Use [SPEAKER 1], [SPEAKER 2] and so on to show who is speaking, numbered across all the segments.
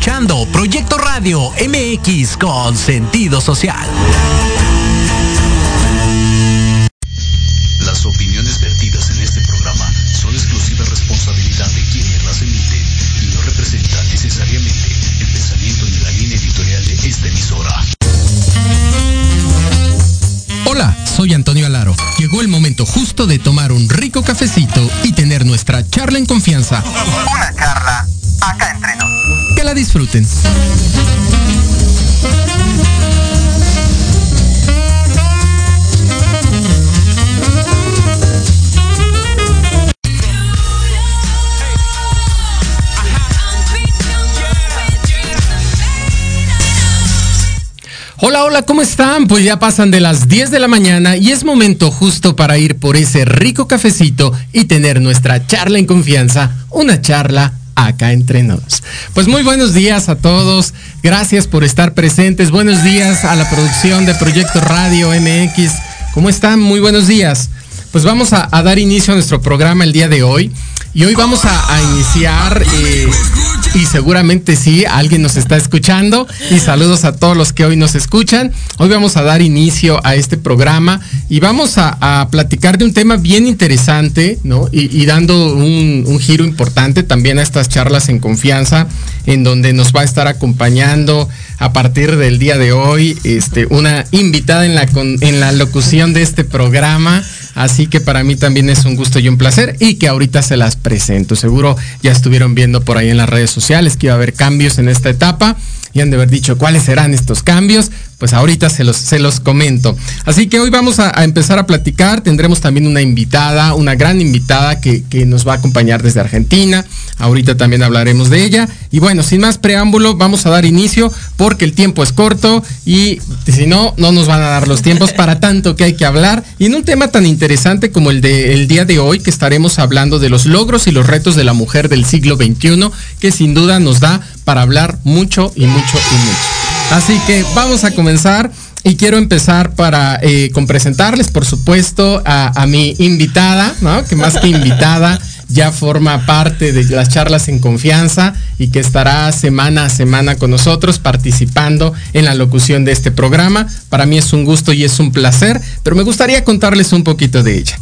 [SPEAKER 1] Escuchando Proyecto Radio MX con sentido social.
[SPEAKER 2] Las opiniones vertidas en este programa son exclusiva responsabilidad de quienes las emiten y no representan necesariamente el pensamiento ni la línea editorial de esta emisora.
[SPEAKER 1] Hola, soy Antonio Alaro. Llegó el momento justo de tomar un rico cafecito y tener nuestra charla en confianza.
[SPEAKER 3] Una charla
[SPEAKER 1] disfruten. Hola, hola, ¿cómo están? Pues ya pasan de las 10 de la mañana y es momento justo para ir por ese rico cafecito y tener nuestra charla en confianza, una charla acá entre nos. Pues muy buenos días a todos, gracias por estar presentes, buenos días a la producción de Proyecto Radio MX, ¿cómo están? Muy buenos días. Pues vamos a, dar inicio a nuestro programa el día de hoy y hoy vamos a, a iniciar... Eh, y seguramente sí, alguien nos está escuchando y saludos a todos los que hoy nos escuchan. Hoy vamos a dar inicio a este programa y vamos a, platicar de un tema bien interesante, ¿no? Y, dando un, giro importante también a estas charlas en confianza, en donde nos va a estar acompañando a partir del día de hoy este, una invitada en la, en la locución de este programa. Así que para mí también es un gusto y un placer y que ahorita se las presento. Seguro ya estuvieron viendo por ahí en las redes sociales que iba a haber cambios en esta etapa y han de haber dicho cuáles serán estos cambios. Pues ahorita se los, se los comento. Así que hoy vamos a, empezar a platicar. Tendremos también una invitada, una gran invitada que, que, nos va a acompañar desde Argentina. Ahorita también hablaremos de ella. Y bueno, sin más preámbulo, vamos a dar inicio porque el tiempo es corto y si no, no nos van a dar los tiempos para tanto que hay que hablar. Y en un tema tan interesante como el del de, día de hoy, que estaremos hablando de los logros y los retos de la mujer del siglo XXI, que sin duda nos da para hablar mucho y mucho y mucho. Así que vamos a comenzar y quiero empezar para eh, con presentarles, por supuesto, a, a mi invitada, ¿no? Que más que invitada ya forma parte de las charlas en confianza y que estará semana a semana con nosotros participando en la locución de este programa. Para mí es un gusto y es un placer, pero me gustaría contarles un poquito de ella.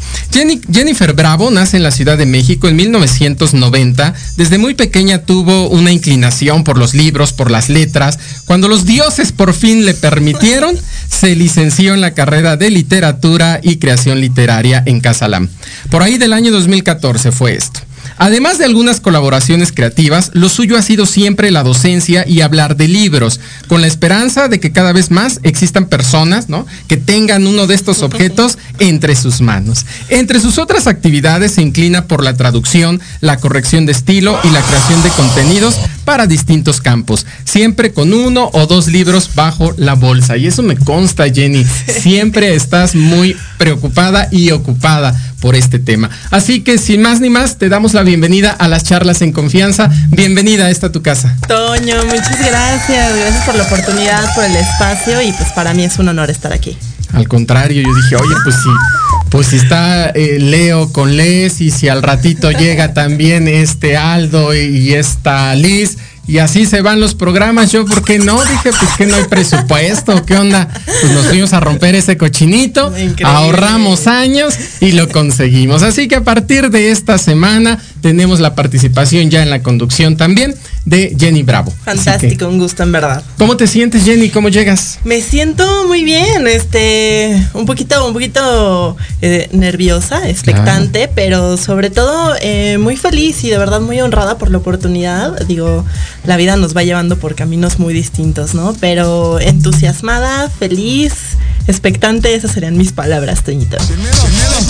[SPEAKER 1] Jennifer Bravo nace en la Ciudad de México en 1990. Desde muy pequeña tuvo una inclinación por los libros, por las letras. Cuando los dioses por fin le permitieron, se licenció en la carrera de literatura y creación literaria en Casalam. Por ahí del año 2014 fue esto. Además de algunas colaboraciones creativas, lo suyo ha sido siempre la docencia y hablar de libros, con la esperanza de que cada vez más existan personas ¿no? que tengan uno de estos objetos entre sus manos. Entre sus otras actividades se inclina por la traducción, la corrección de estilo y la creación de contenidos para distintos campos, siempre con uno o dos libros bajo la bolsa. Y eso me consta, Jenny. Siempre estás muy preocupada y ocupada por este tema. Así que sin más ni más, te damos la bienvenida a las charlas en confianza. Bienvenida a esta tu casa.
[SPEAKER 4] Toño, muchas gracias. Gracias por la oportunidad, por el espacio y pues para mí es un honor estar aquí.
[SPEAKER 1] Al contrario, yo dije, oye, pues sí, pues si está eh, Leo con Les y si al ratito llega también este Aldo y, y esta Liz, y así se van los programas. Yo, ¿por qué no? Dije, pues que no hay presupuesto. ¿Qué onda? Pues nos fuimos a romper ese cochinito, Increíble. ahorramos años y lo conseguimos. Así que a partir de esta semana tenemos la participación ya en la conducción también de Jenny Bravo.
[SPEAKER 4] Fantástico, que, un gusto en verdad.
[SPEAKER 1] ¿Cómo te sientes, Jenny? ¿Cómo llegas?
[SPEAKER 4] Me siento muy bien, este, un poquito, un poquito eh, nerviosa, expectante, claro. pero sobre todo eh, muy feliz y de verdad muy honrada por la oportunidad. Digo, la vida nos va llevando por caminos muy distintos, ¿no? Pero entusiasmada, feliz, expectante, esas serían mis palabras, Toñito.
[SPEAKER 1] Sin miedo, sin miedo,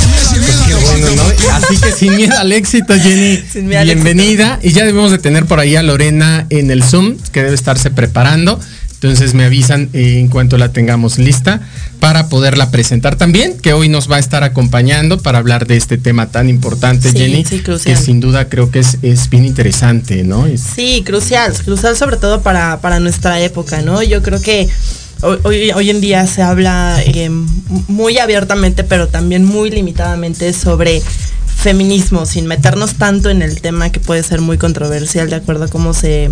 [SPEAKER 1] Así que sin miedo al éxito, Jenny. Bienvenida. Éxito. Y ya debemos de tener por ahí a Lorena en el Zoom, que debe estarse preparando. Entonces me avisan eh, en cuanto la tengamos lista para poderla presentar también, que hoy nos va a estar acompañando para hablar de este tema tan importante,
[SPEAKER 4] sí,
[SPEAKER 1] Jenny,
[SPEAKER 4] sí,
[SPEAKER 1] que sin duda creo que es, es bien interesante, ¿no?
[SPEAKER 4] Sí, crucial, crucial sobre todo para, para nuestra época, ¿no? Yo creo que Hoy, hoy, en día se habla eh, muy abiertamente, pero también muy limitadamente sobre feminismo, sin meternos tanto en el tema que puede ser muy controversial de acuerdo a cómo se,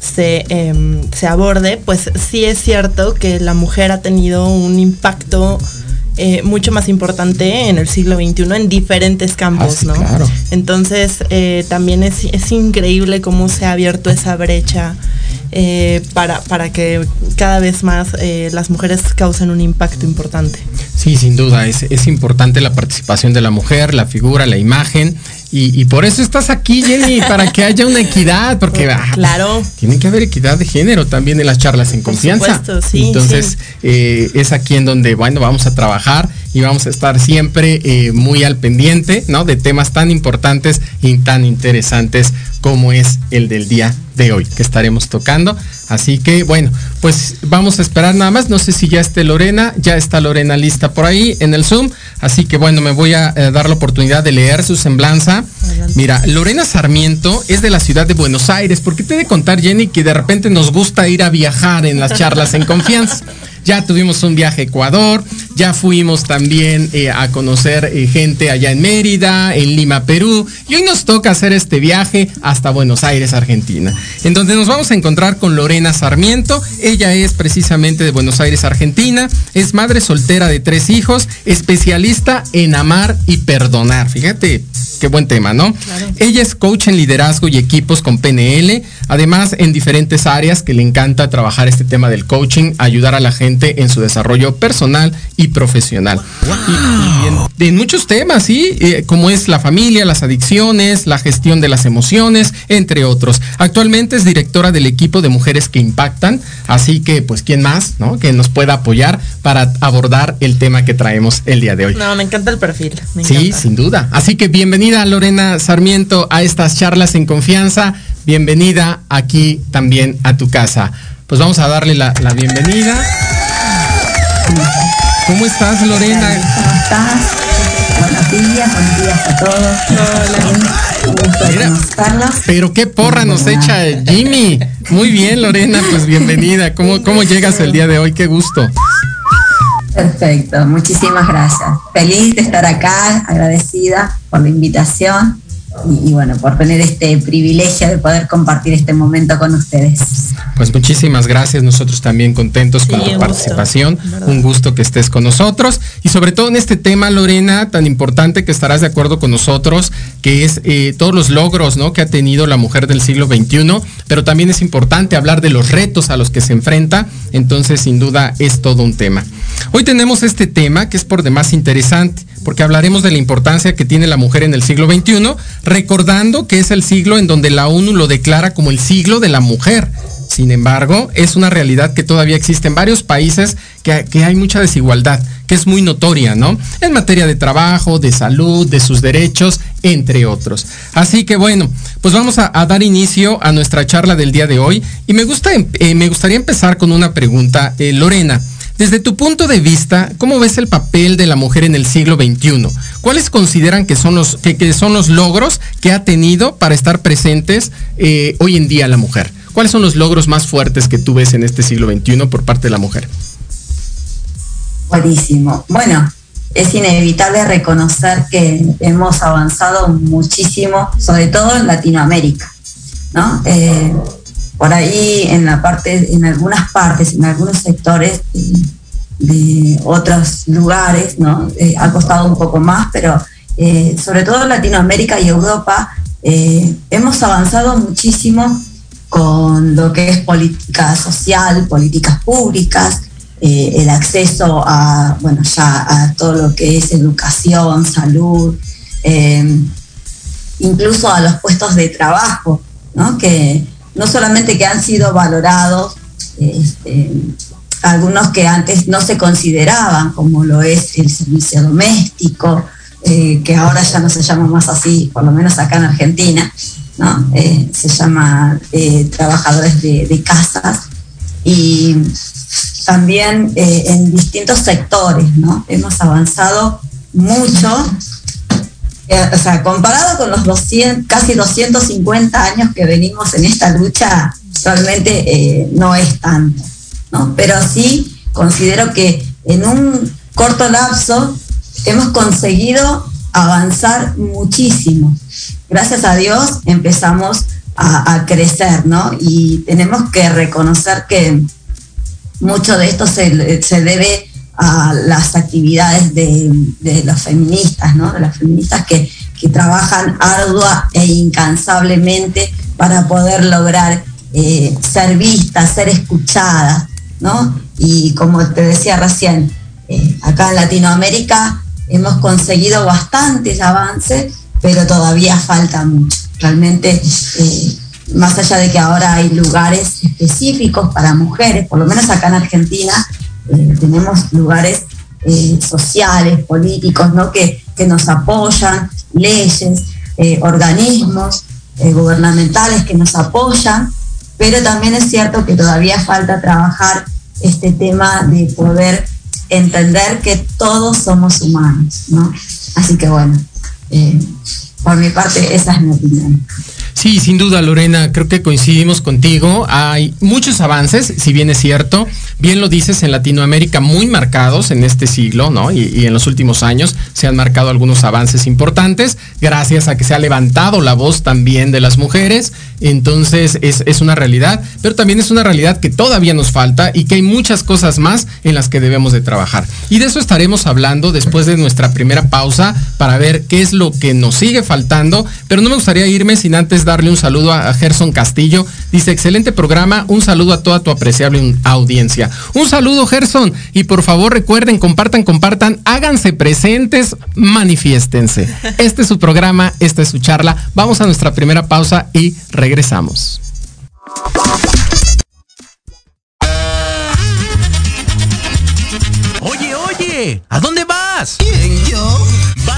[SPEAKER 4] se, em, se aborde, pues sí es cierto que la mujer ha tenido un impacto eh, mucho más importante en el siglo XXI en diferentes campos,
[SPEAKER 1] Ah,
[SPEAKER 4] ¿no?
[SPEAKER 1] claro.
[SPEAKER 4] Entonces eh, también es, es increíble cómo se ha abierto esa brecha eh, para, para que cada vez más eh, las mujeres causen un impacto importante.
[SPEAKER 1] Sí, sin duda, es, es importante la participación de la mujer, la figura, la imagen. Y, y por eso estás aquí, Jenny, para que haya una equidad, porque ah,
[SPEAKER 4] Claro.
[SPEAKER 1] tiene que haber equidad de género también en las charlas en
[SPEAKER 4] Por
[SPEAKER 1] confianza.
[SPEAKER 4] supuesto, sí,
[SPEAKER 1] Entonces,
[SPEAKER 4] sí.
[SPEAKER 1] eh, es aquí en donde, bueno, vamos a trabajar y vamos a estar siempre eh, muy al pendiente, ¿no? De temas tan importantes y tan interesantes como es el del día de hoy que estaremos tocando. Así que, bueno, pues vamos a esperar nada más. No sé si ya esté Lorena, ya está Lorena lista por ahí en el Zoom. Así que, bueno, me voy a eh, dar la oportunidad de leer su semblanza.
[SPEAKER 4] Adelante.
[SPEAKER 1] Mira, Lorena Sarmiento es de la ciudad de Buenos Aires, porque te he de contar, Jenny, que de repente nos gusta ir a viajar en las charlas en confianza. Ya tuvimos un viaje a Ecuador, ya fuimos también eh, a conocer eh, gente allá en Mérida, en Lima, Perú, y hoy nos toca hacer este viaje hasta Buenos Aires, Argentina, en donde nos vamos a encontrar con Lorena Sarmiento. Ella es precisamente de Buenos Aires, Argentina, es madre soltera de tres hijos, especialista en amar y perdonar. Fíjate, qué buen tema, ¿no? Ella es coach en liderazgo y equipos con PNL, además en diferentes áreas que le encanta trabajar este tema del coaching, ayudar a la gente en su desarrollo personal y profesional. Y, y en, en muchos temas, sí, Eh, como es la familia, las adicciones, la gestión de las emociones, entre otros. Actualmente es directora del equipo de mujeres que impactan, así que pues quién más, ¿no? Que nos pueda apoyar para abordar el tema que traemos el día de hoy.
[SPEAKER 4] No, me encanta el perfil. Me
[SPEAKER 1] Sí,
[SPEAKER 4] encanta.
[SPEAKER 1] sin duda. Así que bienvenida Lorena Sarmiento a estas charlas en confianza. Bienvenida aquí también a tu casa. Pues vamos a darle la, la bienvenida. ¿Cómo estás Lorena?
[SPEAKER 5] ¿Cómo estás? Buenos días, buenos días a todos. Conocerlos.
[SPEAKER 1] Pero qué porra nos echa Jimmy. Muy bien Lorena, pues bienvenida. ¿Cómo, cómo llegas el día de hoy? Qué gusto.
[SPEAKER 5] Perfecto, muchísimas gracias. Feliz de estar acá, agradecida por la invitación y, y bueno, por tener este privilegio de poder compartir este momento con ustedes.
[SPEAKER 1] Pues muchísimas gracias, nosotros también contentos
[SPEAKER 4] Sí,
[SPEAKER 1] con tu participación,
[SPEAKER 4] ¿verdad?
[SPEAKER 1] un gusto que estés con nosotros y sobre todo en este tema, Lorena, tan importante que estarás de acuerdo con nosotros, que es eh, todos los logros ¿no? que ha tenido la mujer del siglo XXI, pero también es importante hablar de los retos a los que se enfrenta, entonces sin duda es todo un tema. Hoy tenemos este tema que es por demás interesante, porque hablaremos de la importancia que tiene la mujer en el siglo XXI, recordando que es el siglo en donde la ONU lo declara como el siglo de la mujer. Sin embargo, es una realidad que todavía existe en varios países que, hay mucha desigualdad, que es muy notoria, ¿no? En materia de trabajo, de salud, de sus derechos, entre otros. Así que bueno, pues vamos a, a dar inicio a nuestra charla del día de hoy y me, gusta, eh, me gustaría empezar con una pregunta. Eh, Lorena, desde tu punto de vista, ¿cómo ves el papel de la mujer en el siglo XXI? ¿Cuáles consideran que son los, que, son los logros que ha tenido para estar presentes eh, hoy en día la mujer? ¿Cuáles son los logros más fuertes que tú ves en este siglo XXI por parte de la mujer?
[SPEAKER 5] Buenísimo. Bueno, es inevitable reconocer que hemos avanzado muchísimo, sobre todo en Latinoamérica, ¿no? Eh, por ahí en la parte, en algunas partes, en algunos sectores de, otros lugares, ¿no? Eh, ha costado un poco más, pero eh, sobre todo Latinoamérica y Europa eh, hemos avanzado muchísimo con lo que es política social, políticas públicas, el acceso a, bueno, ya a todo lo que es educación, salud, incluso a los puestos de trabajo, ¿no? que no solamente que han sido valorados, este, algunos que antes no se consideraban, como lo es el servicio doméstico, eh, que ahora ya no se llama más así, por lo menos acá en Argentina, ¿no? Eh, se llama eh, trabajadores de, de, casas y también en distintos sectores, ¿no? Hemos avanzado mucho, o sea, comparado con los 200, casi 250 años que venimos en esta lucha, realmente eh, no es tanto, ¿no? Pero sí considero que en un corto lapso hemos conseguido avanzar muchísimo. Gracias a Dios empezamos a, crecer, ¿no? Y tenemos que reconocer que mucho de esto se, debe a las actividades de, de, los feministas, ¿no? De las feministas que, que trabajan ardua e incansablemente para poder lograr eh, ser vistas, ser escuchadas, ¿no? Y como te decía recién, eh, acá en Latinoamérica hemos conseguido bastantes avances, pero todavía falta mucho. Realmente, eh, más allá de que ahora hay lugares específicos para mujeres, por lo menos acá en Argentina, tenemos lugares sociales, políticos, ¿no? que, que nos apoyan, leyes, organismos gubernamentales que nos apoyan pero también es cierto que todavía falta trabajar este tema de poder entender que todos somos humanos, ¿no? Así que bueno, eh, por mi parte esa es mi opinión.
[SPEAKER 1] Sí, sin duda, Lorena, creo que coincidimos contigo. Hay muchos avances, si bien es cierto, bien lo dices, en Latinoamérica muy marcados en este siglo, ¿no? Y, en los últimos años se han marcado algunos avances importantes, gracias a que se ha levantado la voz también de las mujeres. Entonces es, es una realidad, pero también es una realidad que todavía nos falta y que hay muchas cosas más en las que debemos de trabajar. Y de eso estaremos hablando después de nuestra primera pausa para ver qué es lo que nos sigue faltando, pero no me gustaría irme sin antes darle un saludo a Gerson Castillo. Dice, excelente programa, un saludo a toda tu apreciable audiencia. Un saludo Gerson y por favor recuerden, compartan, compartan, háganse presentes, manifiéstense. Este es su programa, esta es su charla. Vamos a nuestra primera pausa y regresamos.
[SPEAKER 2] Oye, oye, ¿a dónde vas? ¿Quién, yo?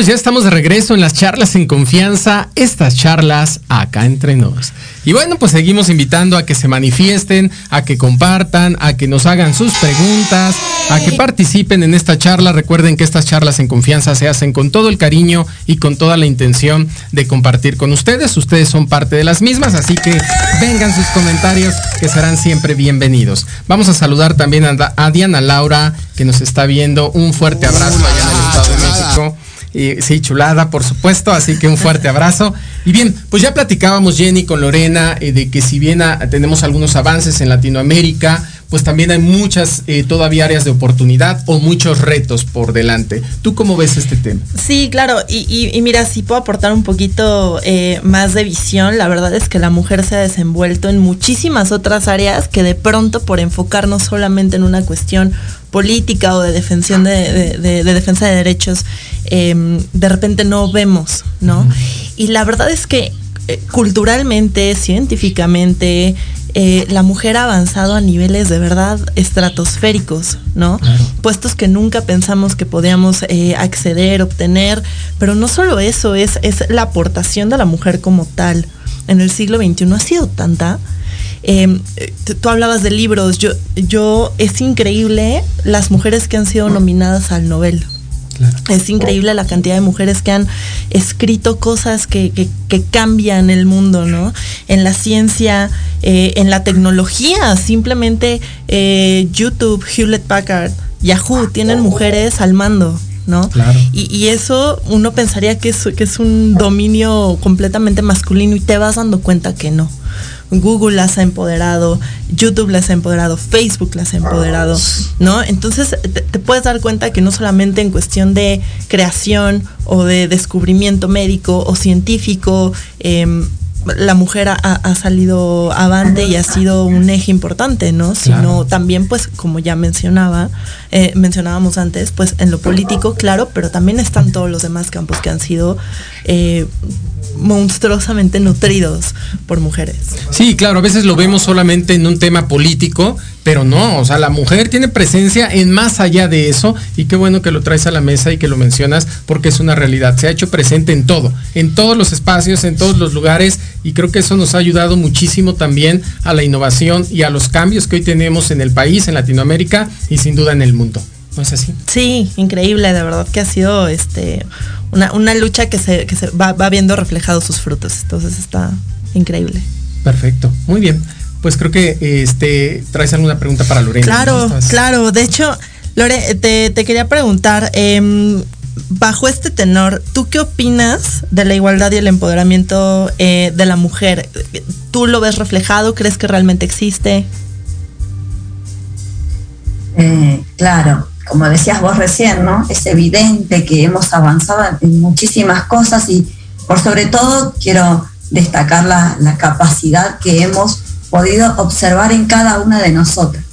[SPEAKER 1] Pues ya estamos de regreso en las charlas en confianza, estas charlas acá entre nos. Y bueno, pues seguimos invitando a que se manifiesten, a que compartan, a que nos hagan sus preguntas, a que participen en esta charla. Recuerden que estas charlas en confianza se hacen con todo el cariño y con toda la intención de compartir con ustedes. Ustedes son parte de las mismas, así que vengan sus comentarios que serán siempre bienvenidos. Vamos a saludar también a, Diana Laura, que nos está viendo. Un fuerte abrazo Sí, chulada, por supuesto, así que un fuerte abrazo. Y bien, pues ya platicábamos Jenny con Lorena eh, de que si bien tenemos algunos avances en Latinoamérica, pues también hay muchas eh, todavía áreas de oportunidad o muchos retos por delante. ¿Tú cómo ves este tema?
[SPEAKER 4] Sí, claro, y, mira, si puedo aportar un poquito eh, más de visión, la verdad es que la mujer se ha desenvuelto en muchísimas otras áreas que de pronto por enfocarnos solamente en una cuestión política o de defensión de, defensa de derechos, em, de repente no vemos, ¿no? Y la verdad es que eh, culturalmente, científicamente, eh, la mujer ha avanzado a niveles de verdad estratosféricos, ¿no? Puestos que nunca pensamos que podíamos eh, acceder, obtener, pero no solo eso, es, es la aportación de la mujer como tal. En el siglo XXI ha sido tanta. Em, tú hablabas de libros, yo, yo, es increíble las mujeres que han sido nominadas al Nobel. Es increíble la cantidad de mujeres que han escrito cosas que, cambian el mundo, ¿no? En la ciencia, eh, en la tecnología, simplemente eh, YouTube, Hewlett Packard, Yahoo, tienen mujeres al mando, ¿no? Y, y, eso uno pensaría que es, que es un dominio completamente masculino y te vas dando cuenta que no. Google las ha empoderado, YouTube las ha empoderado, Facebook las ha empoderado, ¿no? Entonces te, puedes dar cuenta que no solamente en cuestión de creación o de descubrimiento médico o científico, em, la mujer ha, salido avante y ha sido un eje importante, ¿no? Sino también, pues, como ya mencionaba, eh, mencionábamos antes, pues en lo político, claro, pero también están todos los demás campos que han sido eh, monstruosamente nutridos por mujeres.
[SPEAKER 1] Sí, claro, a veces lo vemos solamente en un tema político, pero no, o sea, la mujer tiene presencia en más allá de eso y qué bueno que lo traes a la mesa y que lo mencionas porque es una realidad, se ha hecho presente en todo, en todos los espacios, en todos los lugares y creo que eso nos ha ayudado muchísimo también a la innovación y a los cambios que hoy tenemos en el país, en Latinoamérica y sin duda en el mundo. ¿No es así?
[SPEAKER 4] Sí, increíble, de verdad que ha sido este una, lucha que se, que se va, viendo reflejados sus frutos. Entonces está increíble.
[SPEAKER 1] Perfecto, muy bien. Pues creo que este traes alguna pregunta para Lorena.
[SPEAKER 4] Claro, claro. De hecho, Lore, te, quería preguntar, em, bajo este tenor, ¿tú qué opinas de la igualdad y el empoderamiento eh, de la mujer? ¿Tú lo ves reflejado? ¿Crees que realmente existe?
[SPEAKER 5] Eh, claro, como decías vos recién, ¿no? Es evidente que hemos avanzado en muchísimas cosas y por sobre todo quiero destacar la, capacidad que hemos podido observar en cada una de nosotras.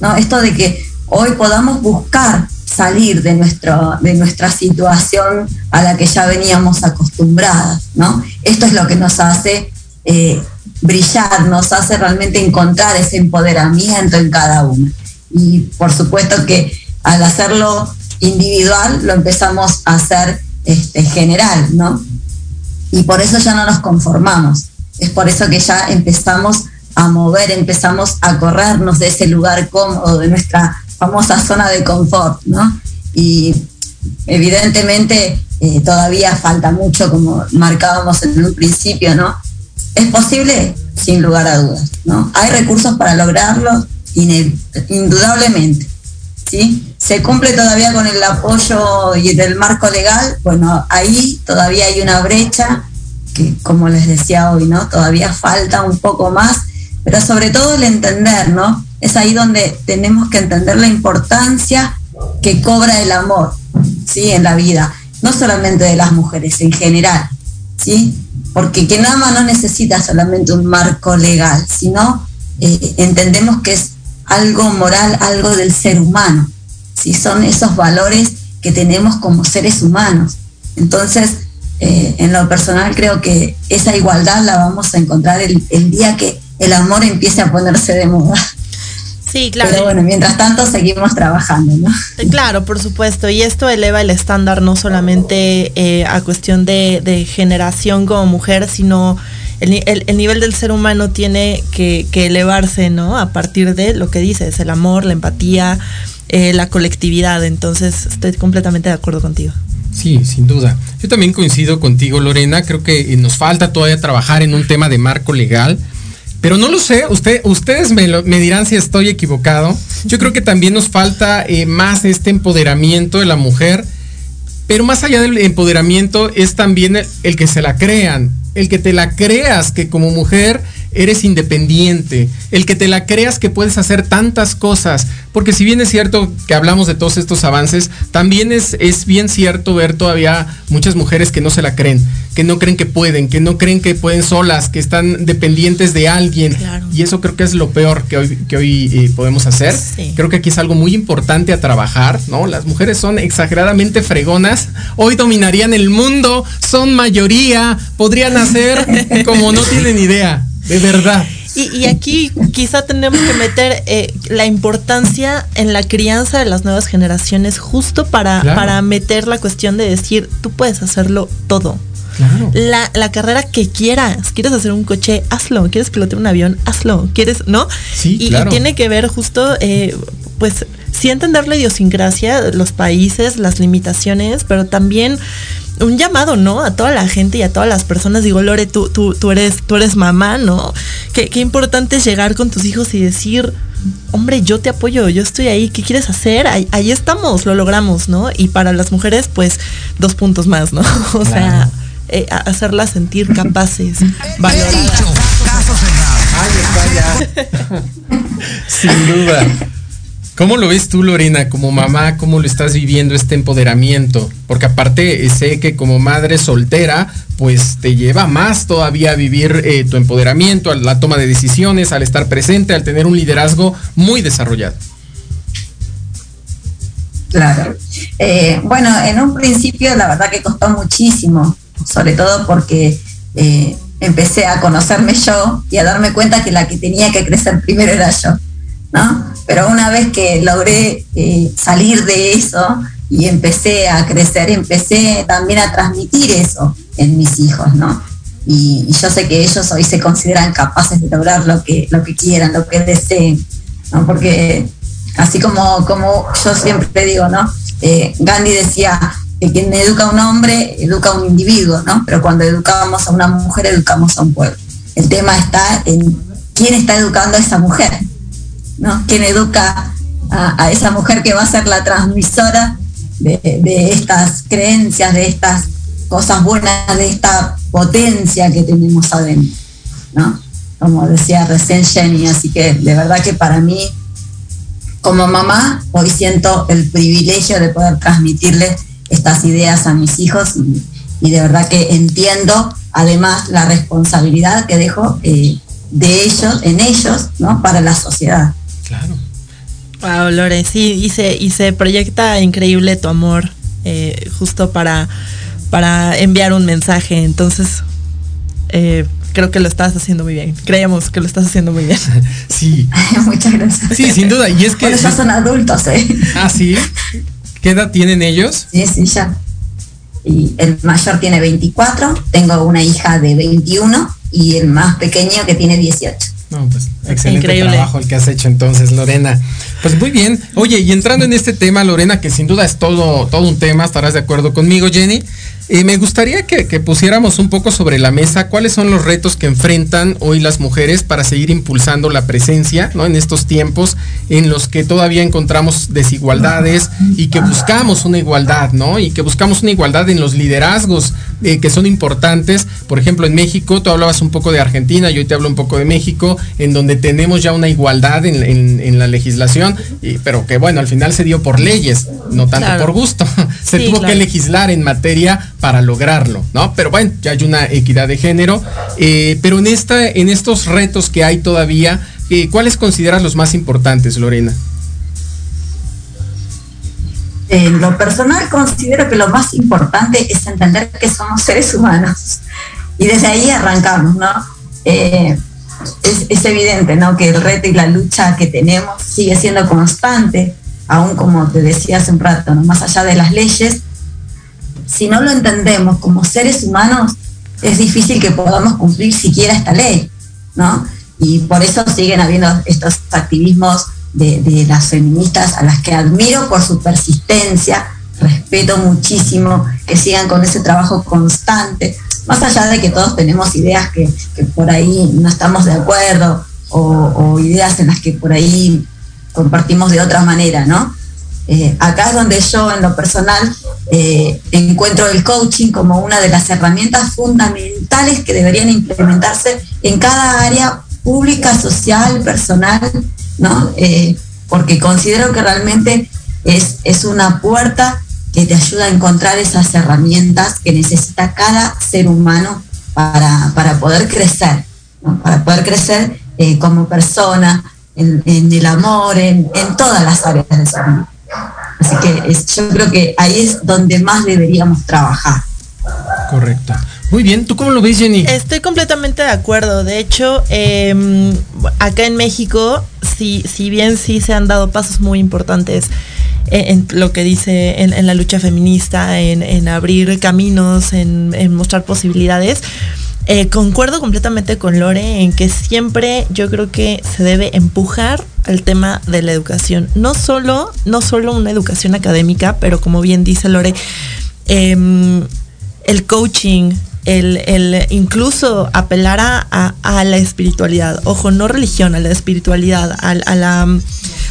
[SPEAKER 5] ¿no? Esto de que hoy podamos buscar salir de, nuestro, de nuestra situación a la que ya veníamos acostumbradas. ¿no? Esto es lo que nos hace eh, brillar, nos hace realmente encontrar ese empoderamiento en cada una. Y por supuesto que al hacerlo individual lo empezamos a hacer este, general, ¿no? Y por eso ya no nos conformamos. Es por eso que ya empezamos a mover, empezamos a corrernos de ese lugar cómodo, de nuestra famosa zona de confort, ¿no? Y evidentemente eh, todavía falta mucho, como marcábamos en un principio, ¿no? Es posible, sin lugar a dudas, ¿no? Hay recursos para lograrlo, indudablemente, ¿sí? Se cumple todavía con el apoyo y del marco legal, bueno, ahí todavía hay una brecha que, como les decía hoy, ¿no? Todavía falta un poco más, pero sobre todo el entender, ¿no? Es ahí donde tenemos que entender la importancia que cobra el amor, ¿sí? En la vida, no solamente de las mujeres, en general, ¿sí? Porque quien ama no necesita solamente un marco legal, sino eh, entendemos que es algo moral, algo del ser humano. Si Son esos valores que tenemos como seres humanos. Entonces, eh, en lo personal creo que esa igualdad la vamos a encontrar el, día que el amor empiece a ponerse de moda.
[SPEAKER 4] Sí, claro.
[SPEAKER 5] Pero bueno, mientras tanto seguimos trabajando, ¿no?
[SPEAKER 4] Claro, por supuesto. Y esto eleva el estándar no solamente eh, a cuestión de, de, generación como mujer, sino el, el, el, nivel del ser humano tiene que, que, elevarse, ¿no? A partir de lo que dices, el amor, la empatía, eh, la colectividad. Entonces, estoy completamente de acuerdo contigo.
[SPEAKER 1] Sí, sin duda. Yo también coincido contigo, Lorena. Creo que nos falta todavía trabajar en un tema de marco legal. Pero no lo sé, usted, ustedes me, lo, me, dirán si estoy equivocado. Yo creo que también nos falta eh, más este empoderamiento de la mujer. Pero más allá del empoderamiento es también el que se la crean, el que te la creas que como mujer eres independiente, el que te la creas que puedes hacer tantas cosas, porque si bien es cierto que hablamos de todos estos avances, también es, es bien cierto ver todavía muchas mujeres que no se la creen, que no creen que pueden, que no creen que pueden solas, que están dependientes de alguien. Claro. Y eso creo que es lo peor que hoy, que hoy eh, podemos hacer. Sí. Creo que aquí es algo muy importante a trabajar, ¿no? Las mujeres son exageradamente fregonas, hoy dominarían el mundo, son mayoría, podrían hacer como no tienen idea. De verdad.
[SPEAKER 4] Y, y, aquí quizá tenemos que meter eh, la importancia en la crianza de las nuevas generaciones justo para, claro. para meter la cuestión de decir, tú puedes hacerlo todo.
[SPEAKER 1] Claro.
[SPEAKER 4] La, la, carrera que quieras. ¿Quieres hacer un coche? Hazlo. ¿Quieres pilotear un avión? Hazlo. ¿Quieres? ¿No?
[SPEAKER 1] Sí,
[SPEAKER 4] y,
[SPEAKER 1] claro.
[SPEAKER 4] y tiene que ver justo, eh, pues, sí entender la idiosincrasia, los países, las limitaciones, pero también un llamado, ¿no? A toda la gente y a todas las personas. Digo, Lore, tú, tú, tú, eres, tú eres mamá, ¿no? Qué, qué importante es llegar con tus hijos y decir, hombre, yo te apoyo, yo estoy ahí, ¿qué quieres hacer? Ahí, ahí estamos, lo logramos, ¿no? Y para las mujeres, pues, dos puntos más, ¿no? O claro. sea, eh, hacerlas sentir capaces, valoradas.
[SPEAKER 1] Sin duda. ¿Cómo lo ves tú, Lorena, como mamá? ¿Cómo lo estás viviendo este empoderamiento? Porque aparte sé que como madre soltera, pues te lleva más todavía a vivir eh, tu empoderamiento, a la toma de decisiones, al estar presente, al tener un liderazgo muy desarrollado.
[SPEAKER 5] Claro. Eh, bueno, en un principio la verdad que costó muchísimo, sobre todo porque eh, empecé a conocerme yo y a darme cuenta que la que tenía que crecer primero era yo, ¿no? pero una vez que logré eh, salir de eso y empecé a crecer, empecé también a transmitir eso en mis hijos, ¿no? Y, yo sé que ellos hoy se consideran capaces de lograr lo que, lo que quieran, lo que deseen. Porque así como, como yo siempre digo, ¿no? Eh, Gandhi decía que quien educa a un hombre educa a un individuo, ¿no? Pero cuando educamos a una mujer, educamos a un pueblo. El tema está en quién está educando a esa mujer, ¿no? Quien educa a, esa mujer que va a ser la transmisora de, estas creencias, de estas cosas buenas, de esta potencia que tenemos adentro, ¿no? Como decía recién Jenny, así que de verdad que para mí, como mamá, hoy siento el privilegio de poder transmitirles estas ideas a mis hijos y, y de verdad que entiendo además la responsabilidad que dejo eh, de ellos, en ellos, ¿no? Para la sociedad.
[SPEAKER 1] Claro.
[SPEAKER 4] Wow, Lore, sí, y se, y se proyecta increíble tu amor eh, justo para, para enviar un mensaje. Entonces, eh, creo que lo estás haciendo muy bien. Creemos que lo estás haciendo muy bien.
[SPEAKER 1] Sí.
[SPEAKER 5] Muchas gracias.
[SPEAKER 1] Sí, sin duda. Y es que.
[SPEAKER 5] Bueno, ya son adultos, ¿eh?
[SPEAKER 1] Ah, sí. ¿Qué edad tienen ellos?
[SPEAKER 5] Sí, sí, ya. Y el mayor tiene 24, tengo una hija de 21 y el más pequeño que tiene 18.
[SPEAKER 1] No, pues excelente Increíble. trabajo el que has hecho entonces, Lorena. Pues muy bien. Oye, y entrando en este tema, Lorena, que sin duda es todo, todo un tema, estarás de acuerdo conmigo, Jenny. Eh, me gustaría que, que, pusiéramos un poco sobre la mesa cuáles son los retos que enfrentan hoy las mujeres para seguir impulsando la presencia ¿no? en estos tiempos en los que todavía encontramos desigualdades y que buscamos una igualdad, ¿no? Y que buscamos una igualdad en los liderazgos eh, que son importantes. Por ejemplo, en México, tú hablabas un poco de Argentina, yo hoy te hablo un poco de México, en donde tenemos ya una igualdad en, en, en la legislación, y, pero que bueno, al final se dio por leyes, no tanto claro. por gusto. se sí, tuvo claro. que legislar en materia para lograrlo, ¿no? Pero bueno, ya hay una equidad de género. Eh, pero en, esta, en estos retos que hay todavía, eh, ¿cuáles consideras los más importantes, Lorena?
[SPEAKER 5] En lo personal considero que lo más importante es entender que somos seres humanos y desde ahí arrancamos, ¿no? Eh, es, es, evidente, ¿no? Que el reto y la lucha que tenemos sigue siendo constante, aún como te decía hace un rato, ¿no? Más allá de las leyes, si no lo entendemos como seres humanos, es difícil que podamos cumplir siquiera esta ley, ¿no? Y por eso siguen habiendo estos activismos de, las feministas a las que admiro por su persistencia, respeto muchísimo, que sigan con ese trabajo constante, más allá de que todos tenemos ideas que, que por ahí no estamos de acuerdo o, o, ideas en las que por ahí compartimos de otra manera, ¿no? Eh, acá es donde yo en lo personal eh, encuentro el coaching como una de las herramientas fundamentales que deberían implementarse en cada área pública, social, personal, ¿no? Eh, porque considero que realmente es, es una puerta que te ayuda a encontrar esas herramientas que necesita cada ser humano para, para poder crecer, para poder crecer como persona, en, en el amor, en, en, todas las áreas de su vida. Así que es, yo creo que ahí es donde más deberíamos trabajar.
[SPEAKER 1] Correcto. Muy bien, ¿tú cómo lo ves, Jenny?
[SPEAKER 4] Estoy completamente de acuerdo. De hecho, eh, acá en México, si, si bien sí se han dado pasos muy importantes en, en lo que dice en, en, la lucha feminista, en, en abrir caminos, en, mostrar posibilidades, eh, concuerdo completamente con Lore en que siempre yo creo que se debe empujar al tema de la educación. No solo, no solo una educación académica, pero como bien dice Lore, eh, el coaching, el, el, incluso apelar a, a, la espiritualidad, ojo, no religión, a la espiritualidad, a, a la,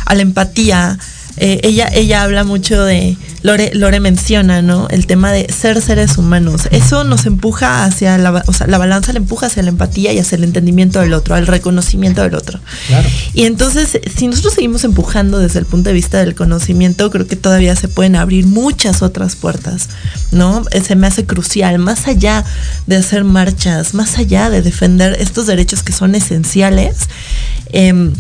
[SPEAKER 4] a la empatía. Eh, ella, ella habla mucho de, Lore, Lore menciona, ¿no? El tema de ser seres humanos. Eso nos empuja hacia la, o sea, la balanza le empuja hacia la empatía y hacia el entendimiento del otro, al reconocimiento del otro.
[SPEAKER 1] Claro.
[SPEAKER 4] Y entonces, si nosotros seguimos empujando desde el punto de vista del conocimiento, creo que todavía se pueden abrir muchas otras puertas, ¿no? Se me hace crucial, más allá de hacer marchas, más allá de defender estos derechos que son esenciales. Eh,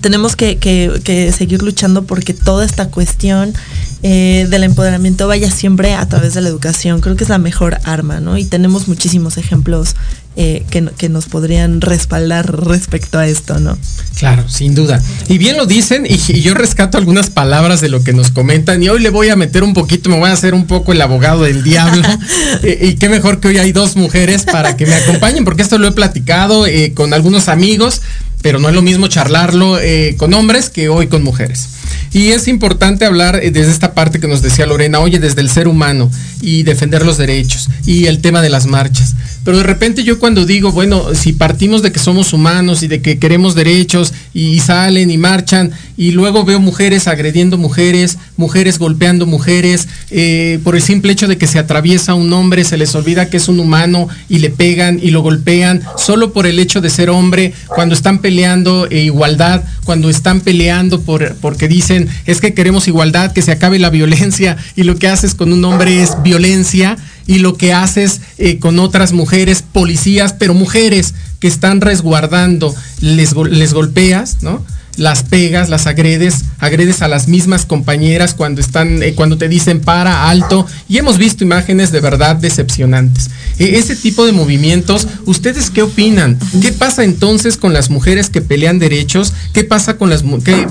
[SPEAKER 4] tenemos que, que, que, seguir luchando porque toda esta cuestión eh, del empoderamiento vaya siempre a través de la educación. Creo que es la mejor arma, ¿no? Y tenemos muchísimos ejemplos eh, que, que, nos podrían respaldar respecto a esto, ¿no?
[SPEAKER 1] Claro, sin duda. Y bien lo dicen, y, y, yo rescato algunas palabras de lo que nos comentan, y hoy le voy a meter un poquito, me voy a hacer un poco el abogado del diablo, y, y, qué mejor que hoy hay dos mujeres para que me acompañen, porque esto lo he platicado eh, con algunos amigos, pero no es lo mismo charlarlo eh, con hombres que hoy con mujeres. Y es importante hablar eh, desde esta parte que nos decía Lorena, oye, desde el ser humano y defender los derechos y el tema de las marchas. Pero de repente yo cuando digo, bueno, si partimos de que somos humanos y de que queremos derechos y, salen y marchan y luego veo mujeres agrediendo mujeres, mujeres golpeando mujeres, eh, por el simple hecho de que se atraviesa un hombre, se les olvida que es un humano y le pegan y lo golpean solo por el hecho de ser hombre, cuando están peleando eh, igualdad, cuando están peleando por, porque dicen es que queremos igualdad, que se acabe la violencia y lo que haces con un hombre es violencia y lo que haces eh, con otras mujeres, policías, pero mujeres que están resguardando, les, les golpeas, ¿no? Las pegas, las agredes, agredes a las mismas compañeras cuando están, eh, cuando te dicen para, alto, y hemos visto imágenes de verdad decepcionantes. Eh, ese tipo de movimientos, ¿ustedes qué opinan? ¿Qué pasa entonces con las mujeres que pelean derechos? ¿Qué pasa con las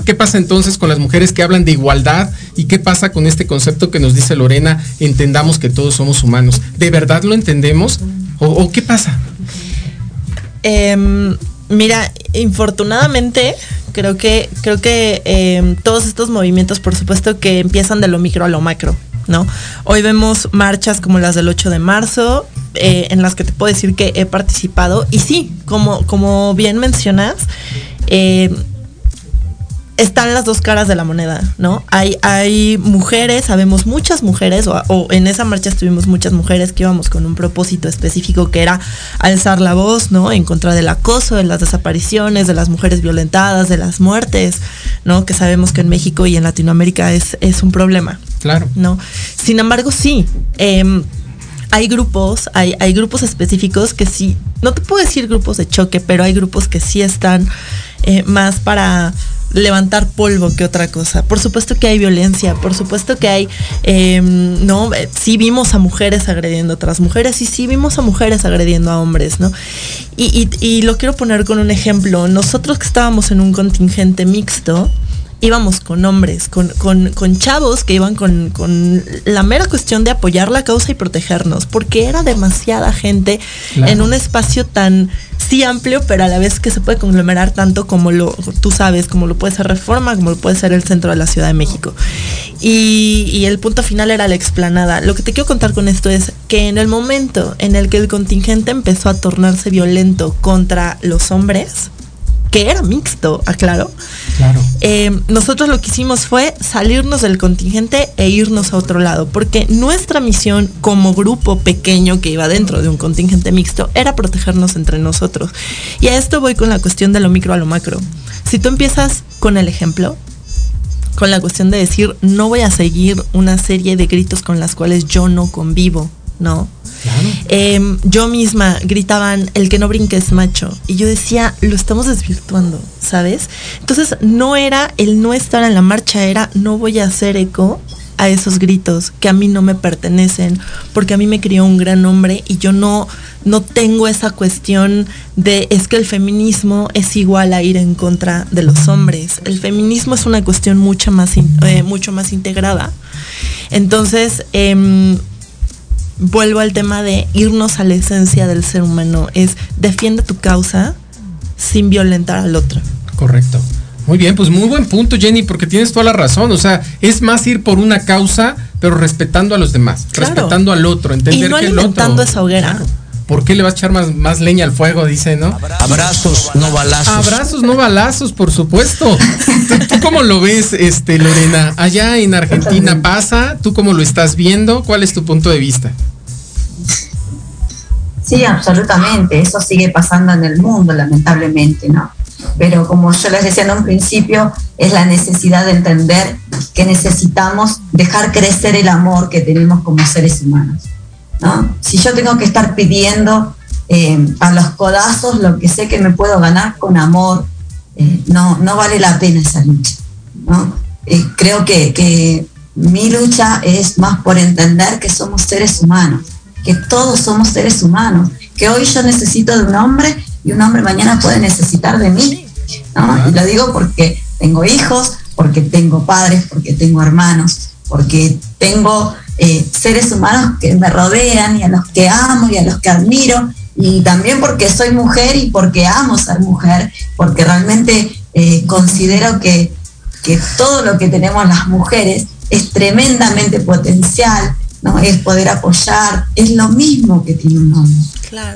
[SPEAKER 1] qué, pasa entonces con las mujeres que hablan de igualdad? ¿Y qué pasa con este concepto que nos dice Lorena? Entendamos que todos somos humanos. ¿De verdad lo entendemos? ¿O, qué pasa?
[SPEAKER 4] Eh, mira, infortunadamente creo que creo que eh, todos estos movimientos por supuesto que empiezan de lo micro a lo macro no hoy vemos marchas como las del 8 de marzo eh, en las que te puedo decir que he participado. Y sí como como bien mencionas eh, están las dos caras de la moneda, ¿no? Hay, hay mujeres, sabemos muchas mujeres, o, o, en esa marcha estuvimos muchas mujeres que íbamos con un propósito específico que era alzar la voz, ¿no? En contra del acoso, de las desapariciones, de las mujeres violentadas, de las muertes, ¿no? Que sabemos que en México y en Latinoamérica es, es un problema.
[SPEAKER 1] Claro.
[SPEAKER 4] ¿No? Sin embargo, sí. Eh, hay grupos, hay, hay grupos específicos que sí, no te puedo decir grupos de choque, pero hay grupos que sí están eh, más para levantar polvo que otra cosa. Por supuesto que hay violencia, por supuesto que hay, em, ¿no? Eh, sí vimos a mujeres agrediendo a otras mujeres y sí vimos a mujeres agrediendo a hombres, ¿no? Y, y lo quiero poner con un ejemplo. Nosotros que estábamos en un contingente mixto, íbamos con hombres, con, con, chavos que iban con, con, la mera cuestión de apoyar la causa y protegernos, porque era demasiada gente en un espacio tan sí amplio, pero a la vez que se puede conglomerar tanto como lo, tú sabes, como lo puede ser Reforma, como lo puede ser el centro de la Ciudad de México. Y, y el punto final era la explanada. Lo que te quiero contar con esto es que en el momento en el que el contingente empezó a tornarse violento contra los hombres, que era mixto, aclaro. Claro. Eh, nosotros lo que hicimos fue salirnos del contingente e irnos a otro lado, porque nuestra misión como grupo pequeño que iba dentro de un contingente mixto era protegernos entre nosotros. Y a esto voy con la cuestión de lo micro a lo macro. Si tú empiezas con el ejemplo, con la cuestión de decir, no voy a seguir una serie de gritos con las cuales yo no convivo, ¿no? Em, yo misma gritaban, el que no brinque es macho. Y yo decía, lo estamos desvirtuando, ¿sabes? Entonces no era el no estar en la marcha, era no voy a hacer eco a esos gritos que a mí no me pertenecen, porque a mí me crió un gran hombre y yo no, no tengo esa cuestión de es que el feminismo es igual a ir en contra de los hombres. El feminismo es una cuestión mucho más, eh, mucho más integrada. Entonces, eh, vuelvo al tema de irnos a la esencia del ser humano, es defiende tu causa sin violentar al otro.
[SPEAKER 1] Correcto. Muy bien, pues muy buen punto, Jenny, porque tienes toda la razón. O sea, es más ir por una causa, pero respetando a los demás, respetando al otro, entender
[SPEAKER 4] y no
[SPEAKER 1] que
[SPEAKER 4] el otro. esa hoguera.
[SPEAKER 1] ¿Por qué le vas a echar más, más leña al fuego? Dice, ¿no?
[SPEAKER 6] Abrazos, no balazos.
[SPEAKER 1] Abrazos, no balazos, por supuesto. ¿Tú, cómo lo ves, este, Lorena? Allá en Argentina pasa, ¿tú cómo lo estás viendo? ¿Cuál es tu punto de vista?
[SPEAKER 5] Sí, absolutamente. Eso sigue pasando en el mundo, lamentablemente, ¿no? Pero como yo les decía en un principio, es la necesidad de entender que necesitamos dejar crecer el amor que tenemos como seres humanos. ¿No? Si yo tengo que estar pidiendo eh, a los codazos lo que sé que me puedo ganar con amor, eh, no, no vale la pena esa lucha. ¿no? Eh, creo que, que mi lucha es más por entender que somos seres humanos que todos somos seres humanos, que hoy yo necesito de un hombre y un hombre mañana puede necesitar de mí. ¿no? Y lo digo porque tengo hijos, porque tengo padres, porque tengo hermanos, porque tengo eh, seres humanos que me rodean y a los que amo y a los que admiro, y también porque soy mujer y porque amo ser mujer, porque realmente eh, considero que, que todo lo que tenemos las mujeres es tremendamente potencial, ¿no? Es poder apoyar, es lo mismo que tiene un hombre.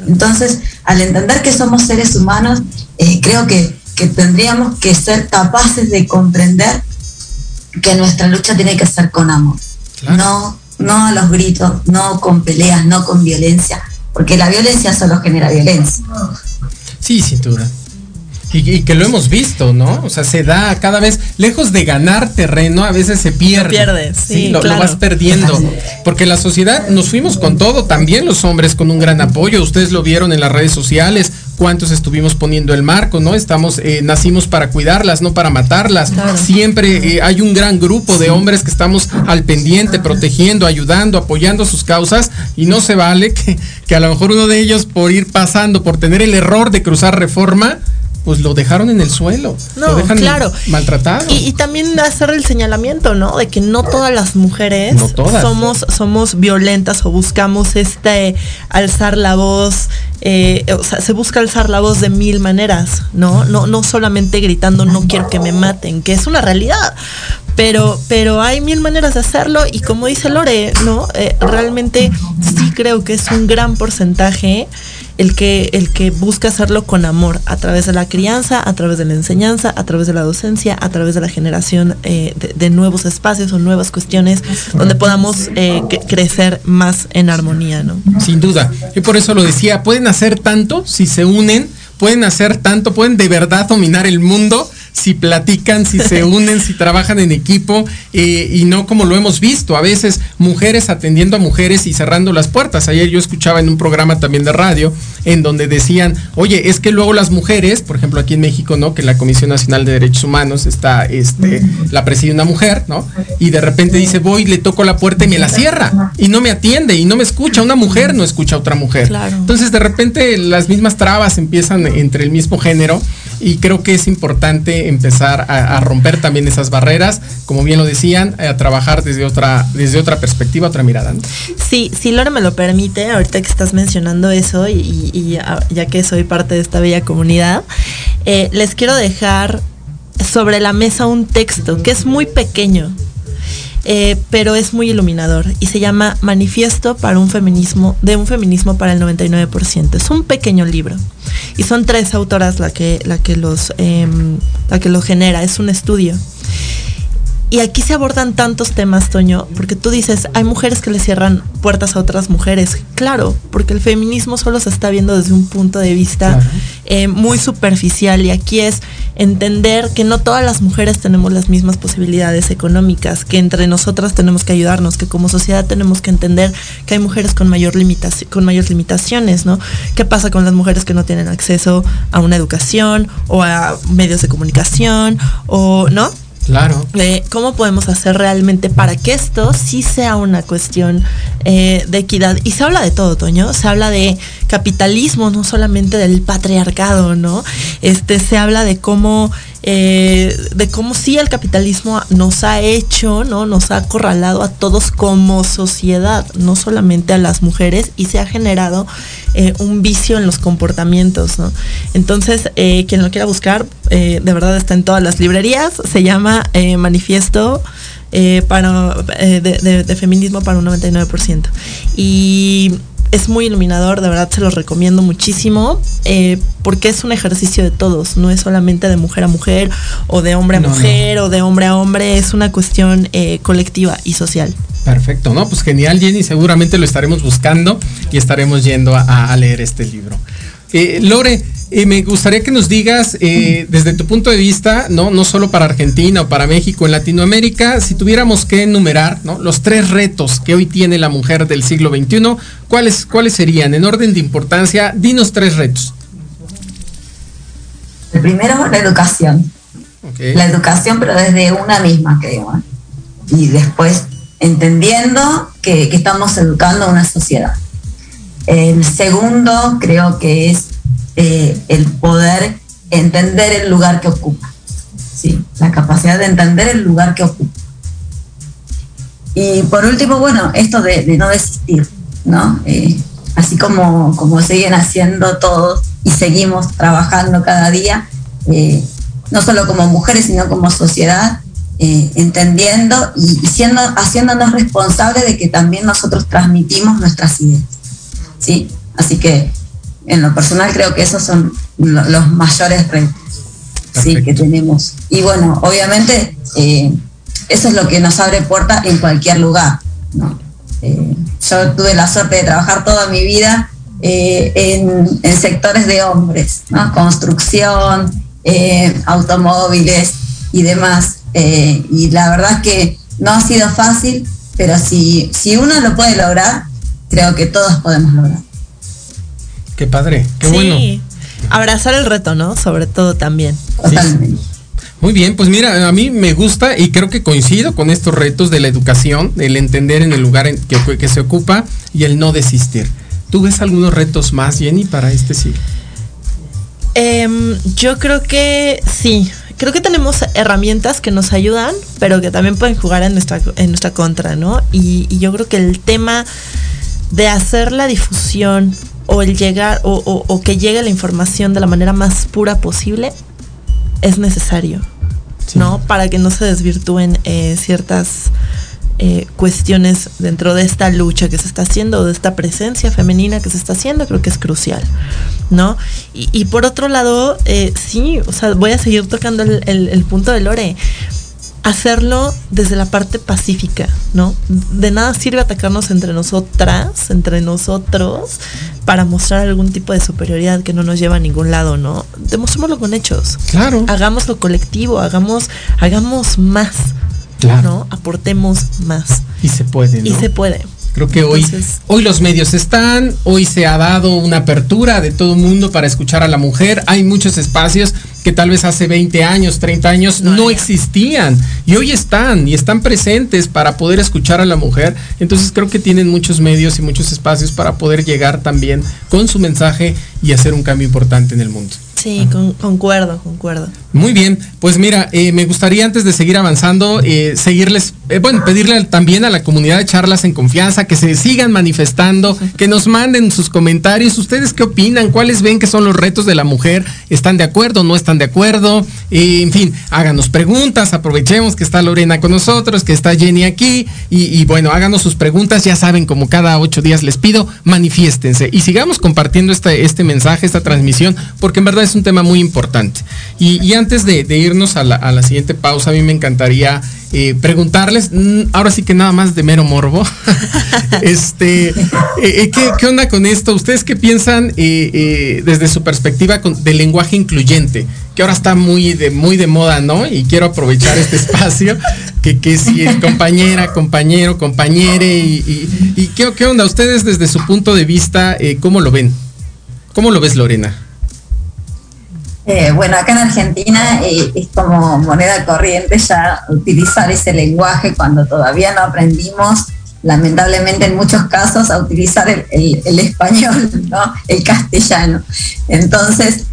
[SPEAKER 5] Entonces, al entender que somos seres humanos, eh, creo que, tendríamos que ser capaces de comprender que nuestra lucha tiene que ser con amor. No, no a los gritos, no con peleas, no con violencia, porque la violencia solo genera violencia.
[SPEAKER 1] Sí, sin duda. Y, que lo hemos visto, ¿no? O sea, se da cada vez, lejos de ganar terreno, a veces se pierde.
[SPEAKER 4] pierde, sí,
[SPEAKER 1] lo, vas perdiendo. Porque la sociedad, nos fuimos con todo, también los hombres con un gran apoyo. Ustedes lo vieron en las redes sociales, cuántos estuvimos poniendo el marco, ¿no? Estamos, eh, nacimos para cuidarlas, no para matarlas. Siempre eh, hay un gran grupo de hombres que estamos al pendiente, protegiendo, ayudando, apoyando sus causas y no se vale que, que a lo mejor uno de ellos por ir pasando, por tener el error de cruzar reforma, pues lo dejaron en el suelo.
[SPEAKER 4] No,
[SPEAKER 1] lo dejan
[SPEAKER 4] claro.
[SPEAKER 1] maltratado.
[SPEAKER 4] Y, también hacer el señalamiento, ¿no? De que no todas las mujeres somos, somos violentas o buscamos este alzar la voz. Eh, o sea, se busca alzar la voz de mil maneras, ¿no? No, no solamente gritando no quiero que me maten, que es una realidad. Pero, pero hay mil maneras de hacerlo y como dice Lore, ¿no? Eh, realmente sí creo que es un gran porcentaje el que, el que busca hacerlo con amor, a través de la crianza, a través de la enseñanza, a través de la docencia, a través de la generación eh, de, nuevos espacios o nuevas cuestiones donde podamos eh, crecer más en armonía, ¿no?
[SPEAKER 1] Sin duda. Yo por eso lo decía, pueden hacer tanto si se unen, pueden hacer tanto, pueden de verdad dominar el mundo si platican, si se unen, si trabajan en equipo eh, y no como lo hemos visto, a veces mujeres atendiendo a mujeres y cerrando las puertas. Ayer yo escuchaba en un programa también de radio en donde decían, oye, es que luego las mujeres, por ejemplo aquí en México, ¿no? Que la Comisión Nacional de Derechos Humanos está, este, la preside una mujer, ¿no? Y de repente dice, voy, le toco la puerta y me la cierra y no me atiende y no me escucha. Una mujer no escucha a otra mujer. Entonces de repente las mismas trabas empiezan entre el mismo género y creo que es importante empezar a, romper también esas barreras, como bien lo decían, a trabajar desde otra, desde otra perspectiva, otra mirada.
[SPEAKER 4] Sí, si Laura me lo permite, ahorita que estás mencionando eso y, ya que soy parte de esta bella comunidad, eh, les quiero dejar sobre la mesa un texto que es muy pequeño, eh, pero es muy iluminador y se llama Manifiesto para un feminismo, de un feminismo para el 99%. Es un pequeño libro y son tres autoras la que, la que, los, em, la que lo genera, es un estudio. Y aquí se abordan tantos temas, Toño, porque tú dices, hay mujeres que le cierran puertas a otras mujeres. Claro, porque el feminismo solo se está viendo desde un punto de vista eh, muy superficial y aquí es entender que no todas las mujeres tenemos las mismas posibilidades económicas, que entre nosotras tenemos que ayudarnos, que como sociedad tenemos que entender que hay mujeres con, mayor con mayores limitaciones, ¿no? ¿Qué pasa con las mujeres que no tienen acceso a una educación o a medios de comunicación o, ¿no?
[SPEAKER 1] Claro.
[SPEAKER 4] De cómo podemos hacer realmente para que esto sí sea una cuestión eh, de equidad. Y se habla de todo, Toño. Se habla de capitalismo, no solamente del patriarcado, ¿no? Este, se habla de cómo eh, de cómo sí el capitalismo nos ha hecho, ¿no? Nos ha acorralado a todos como sociedad, no solamente a las mujeres, y se ha generado eh, un vicio en los comportamientos, ¿no? Entonces, eh, quien lo quiera buscar, de verdad está en todas las librerías, se llama Manifiesto. para, de, de, feminismo para un 99%. Y es muy iluminador, de verdad se los recomiendo muchísimo, eh, porque es un ejercicio de todos, no es solamente de mujer a mujer o de hombre a mujer o de hombre a hombre, es una cuestión eh, colectiva y social.
[SPEAKER 1] Perfecto, ¿no? Pues genial, Jenny, seguramente lo estaremos buscando y estaremos yendo a, leer este libro. Eh, Lore, y me gustaría que nos digas, eh, desde tu punto de vista, ¿no? no solo para Argentina o para México, en Latinoamérica, si tuviéramos que enumerar ¿no? los tres retos que hoy tiene la mujer del siglo XXI, ¿cuáles, ¿cuáles serían? En orden de importancia, dinos tres retos.
[SPEAKER 5] El primero, la educación. La educación, pero desde una misma, creo. Y después, entendiendo que, que estamos educando a una sociedad. El segundo, creo que es eh, el poder entender el lugar que ocupa. ¿sí? La capacidad de entender el lugar que ocupa. Y por último, bueno, esto de, no desistir, ¿no? Eh, así como, como siguen haciendo todos y seguimos trabajando cada día, eh, no solo como mujeres, sino como sociedad, entendiendo y, siendo, haciéndonos responsables de que también nosotros transmitimos nuestras ideas. ¿sí? Así que en lo personal creo que esos son los mayores retos que tenemos. Y bueno, obviamente eh, eso es lo que nos abre puerta en cualquier lugar. Eh, yo tuve la suerte de trabajar toda mi vida eh, en, sectores de hombres, construcción, automóviles y demás. y la verdad que no ha sido fácil, pero si, si uno lo puede lograr, creo que todos podemos lograr.
[SPEAKER 1] Qué padre, qué sí.
[SPEAKER 4] Abrazar el reto, ¿no? Sobre todo también.
[SPEAKER 1] Muy bien, pues mira, a mí me gusta y creo que coincido con estos retos de la educación, el entender en el lugar en que, que se ocupa y el no desistir. ¿Tú ves algunos retos más, Jenny, para este siglo?
[SPEAKER 4] Em, yo creo que sí. Creo que tenemos herramientas que nos ayudan, pero que también pueden jugar en nuestra, en nuestra contra, ¿no? y yo creo que el tema de hacer la difusión o el llegar o, que llegue la información de la manera más pura posible es necesario, ¿no? Para que no se desvirtúen eh, ciertas eh, cuestiones dentro de esta lucha que se está haciendo, de esta presencia femenina que se está haciendo, creo que es crucial, ¿no? Y, por otro lado, eh, sí, o sea, voy a seguir tocando el, el punto de Lore hacerlo desde la parte pacífica, ¿no? De nada sirve atacarnos entre nosotras, entre nosotros, para mostrar algún tipo de superioridad que no nos lleva a ningún lado, ¿no? Demostrémoslo con hechos.
[SPEAKER 1] Claro.
[SPEAKER 4] Hagámoslo colectivo, hagamos, hagamos más.
[SPEAKER 1] Claro.
[SPEAKER 4] ¿No? Aportemos más.
[SPEAKER 1] Y se puede, ¿no?
[SPEAKER 4] Y se puede.
[SPEAKER 1] Creo que hoy,
[SPEAKER 4] Entonces-
[SPEAKER 1] hoy los medios están, hoy se ha dado una apertura de todo mundo para escuchar a la mujer. Hay muchos espacios que tal vez hace 20 años, 30 años no, existían. Y hoy están y están presentes para poder escuchar a la mujer. Entonces creo que tienen muchos medios y muchos espacios para poder llegar también con su mensaje y hacer un cambio importante en el mundo.
[SPEAKER 4] Sí, con- concuerdo, concuerdo.
[SPEAKER 1] Muy bien, pues mira, eh, me gustaría antes de seguir avanzando, eh, seguirles, eh, bueno, pedirle también a la comunidad de charlas en confianza que se sigan manifestando, que nos manden sus comentarios, ustedes qué opinan, cuáles ven que son los retos de la mujer, están de acuerdo, no están de acuerdo, Eh, en fin, háganos preguntas, aprovechemos que está Lorena con nosotros, que está Jenny aquí, y, y bueno, háganos sus preguntas, ya saben, como cada ocho días les pido, manifiéstense y sigamos compartiendo este, este mensaje, esta transmisión, porque en verdad es un tema muy importante. Y, y antes de, de irnos a la, a la siguiente pausa, a mí me encantaría eh, preguntarles, mm, ahora sí que nada más de mero morbo, este, eh, eh, ¿qué, onda con esto? ¿Ustedes qué piensan desde su perspectiva con- del lenguaje incluyente? Que ahora está muy de, muy de moda, ¿no? Y quiero aprovechar este espacio, que, que si es compañera, compañero, compañere, y, ¿qué, qué onda? Ustedes desde su punto de vista, eh, ¿cómo lo ven? ¿Cómo lo ves, Lorena?
[SPEAKER 5] Eh, bueno, acá en Argentina eh, es como moneda corriente ya utilizar ese lenguaje cuando todavía no aprendimos, lamentablemente en muchos casos, a utilizar el, español, ¿no? el castellano. Entonces,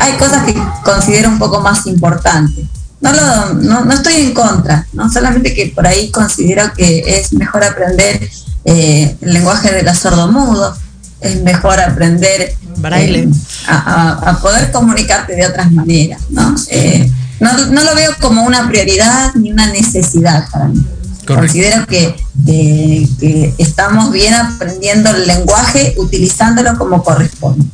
[SPEAKER 5] hay cosas que considero un poco más importantes. No, lo- no, no estoy en contra, ¿no? solamente que por ahí considero que es mejor aprender eh, el lenguaje de los sordomudos, es mejor aprender
[SPEAKER 4] Braille.
[SPEAKER 5] eh, a, a- a poder comunicarte de otras maneras. ¿no? Eh, no, no lo veo como una prioridad ni una necesidad para mí.
[SPEAKER 1] Correcto.
[SPEAKER 5] Considero que, que- que estamos bien aprendiendo el lenguaje, utilizándolo como corresponde.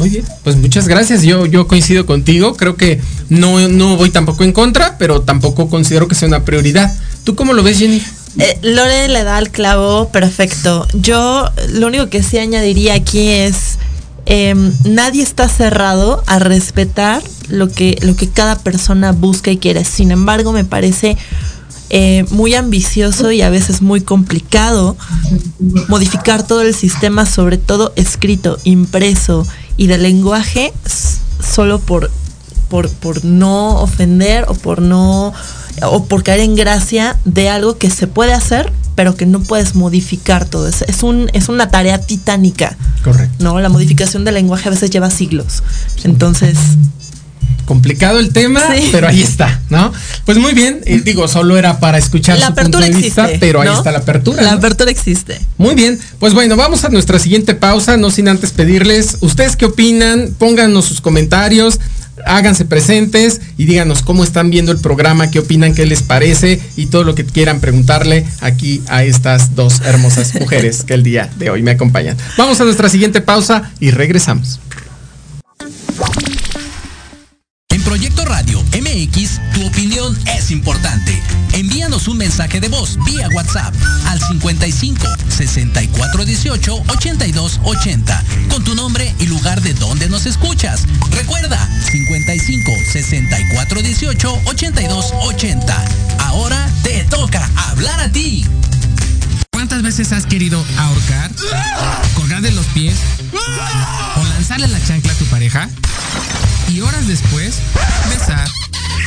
[SPEAKER 1] Muy bien, pues muchas gracias. Yo, yo coincido contigo. Creo que no, no voy tampoco en contra, pero tampoco considero que sea una prioridad. ¿Tú cómo lo ves, Jenny?
[SPEAKER 4] Eh, Lore le da el clavo perfecto. Yo lo único que sí añadiría aquí es em, nadie está cerrado a respetar lo que, lo que cada persona busca y quiere. Sin embargo, me parece eh, muy ambicioso y a veces muy complicado modificar todo el sistema, sobre todo escrito, impreso y de lenguaje, solo por, por, por no ofender o por no o por caer en gracia de algo que se puede hacer, pero que no puedes modificar todo. Es, es, un, es una tarea titánica.
[SPEAKER 1] Correcto.
[SPEAKER 4] ¿no? La modificación del lenguaje a veces lleva siglos. Entonces,
[SPEAKER 1] Complicado el tema,
[SPEAKER 4] Sí.
[SPEAKER 1] pero ahí está, ¿no? Pues muy bien, eh, digo, solo era para escuchar
[SPEAKER 4] la
[SPEAKER 1] su punto
[SPEAKER 4] apertura
[SPEAKER 1] de vista,
[SPEAKER 4] existe.
[SPEAKER 1] pero ahí está la apertura.
[SPEAKER 4] La
[SPEAKER 1] ¿no?
[SPEAKER 4] apertura existe.
[SPEAKER 1] Muy bien, pues bueno, vamos a nuestra siguiente pausa, no sin antes pedirles, ¿ustedes qué opinan? Pónganos sus comentarios, háganse presentes y díganos cómo están viendo el programa, qué opinan, qué les parece y todo lo que quieran preguntarle aquí a estas dos hermosas mujeres que el día de hoy me acompañan. Vamos a nuestra siguiente pausa y regresamos.
[SPEAKER 2] Es importante. Envíanos un mensaje de voz vía WhatsApp al 55 64 18 82 80 con tu nombre y lugar de donde nos escuchas. Recuerda 55 64 18 82 80. Ahora te toca hablar a ti.
[SPEAKER 7] ¿Cuántas veces has querido ahorcar, colgar de los pies o lanzarle la chancla a tu pareja? Y horas después, besar,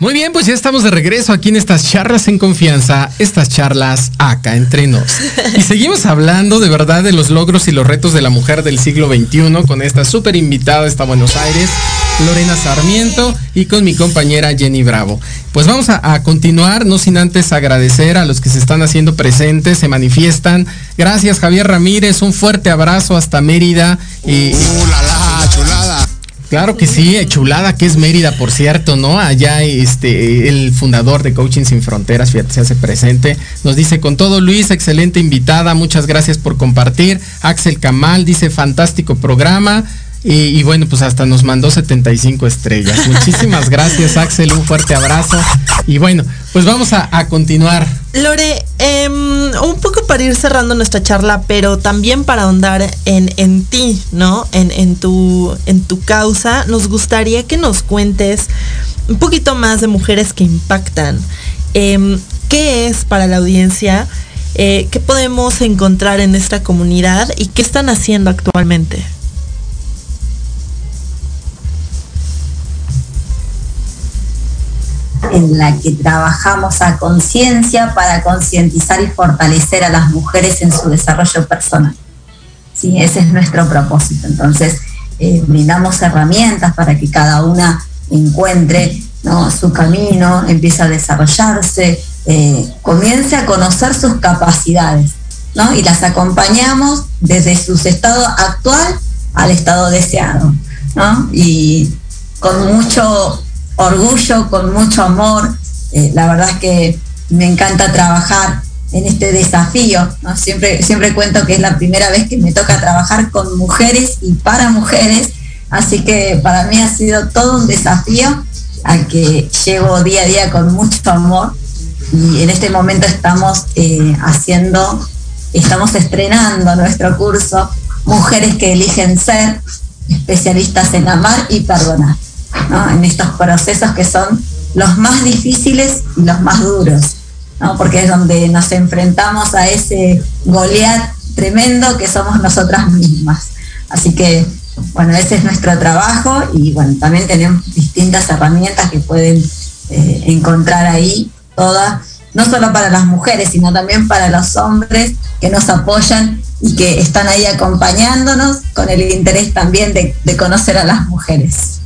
[SPEAKER 1] Muy bien, pues ya estamos de regreso aquí en estas charlas en confianza, estas charlas acá entre nos. Y seguimos hablando de verdad de los logros y los retos de la mujer del siglo XXI con esta súper invitada esta Buenos Aires, Lorena Sarmiento, y con mi compañera Jenny Bravo. Pues vamos a, a, continuar, no sin antes agradecer a los que se están haciendo presentes, se manifiestan. Gracias Javier Ramírez, un fuerte abrazo hasta Mérida. Y,
[SPEAKER 8] uh, la, la, chulada.
[SPEAKER 1] Claro que sí, chulada que es Mérida, por cierto, ¿no? Allá este el fundador de Coaching Sin Fronteras, fíjate, se hace presente. Nos dice con todo Luis, excelente invitada, muchas gracias por compartir. Axel Kamal dice fantástico programa. Y, y, bueno, pues hasta nos mandó 75 estrellas. Muchísimas gracias, Axel. Un fuerte abrazo. Y bueno, pues vamos a, a continuar.
[SPEAKER 4] Lore, eh, un poco para ir cerrando nuestra charla, pero también para ahondar en, en ti, ¿no? En, en, tu, en tu causa, nos gustaría que nos cuentes un poquito más de mujeres que impactan. Eh, ¿Qué es para la audiencia? Eh, ¿Qué podemos encontrar en esta comunidad y qué están haciendo actualmente?
[SPEAKER 5] En la que trabajamos a conciencia para concientizar y fortalecer a las mujeres en su desarrollo personal. ¿Sí? Ese es nuestro propósito. Entonces, eh, brindamos herramientas para que cada una encuentre ¿no? su camino, empiece a desarrollarse, eh, comience a conocer sus capacidades ¿no? y las acompañamos desde su estado actual al estado deseado. ¿no? Y con mucho orgullo, con mucho amor. Eh, la verdad es que me encanta trabajar en este desafío. Siempre, siempre cuento que es la primera vez que me toca trabajar con mujeres y para mujeres, así que para mí ha sido todo un desafío al que llevo día a día con mucho amor y en este momento estamos eh, haciendo, estamos estrenando nuestro curso Mujeres que eligen ser especialistas en amar y perdonar. ¿No? en estos procesos que son los más difíciles y los más duros, ¿no? porque es donde nos enfrentamos a ese Goliat tremendo que somos nosotras mismas. Así que, bueno, ese es nuestro trabajo y bueno, también tenemos distintas herramientas que pueden eh, encontrar ahí, todas, no solo para las mujeres, sino también para los hombres que nos apoyan y que están ahí acompañándonos con el interés también de conocer a las mujeres.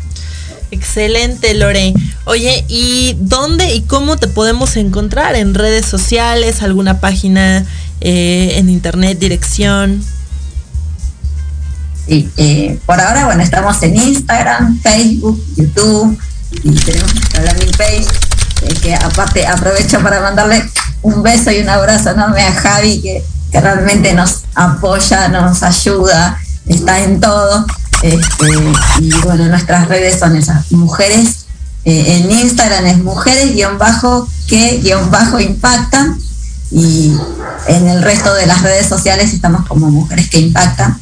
[SPEAKER 4] Excelente, Lore. Oye, ¿y dónde y cómo te podemos encontrar? ¿En redes sociales? ¿Alguna página eh, en internet, dirección?
[SPEAKER 5] Sí, eh, por ahora, bueno, estamos en Instagram, Facebook, YouTube y tenemos nuestra landing page. Eh, que aparte aprovecho para mandarle un beso y un abrazo enorme a Javi, que, que realmente nos apoya, nos ayuda, está en todo. Este, y bueno, nuestras redes son esas, mujeres, eh, en Instagram es mujeres guion bajo que guion bajo impactan y en el resto de las redes sociales estamos como mujeres que impactan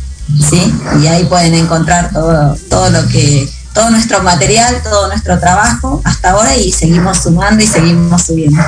[SPEAKER 5] ¿sí? Y ahí pueden encontrar todo, todo lo que, todo nuestro material, todo nuestro trabajo hasta ahora y seguimos sumando y seguimos subiendo.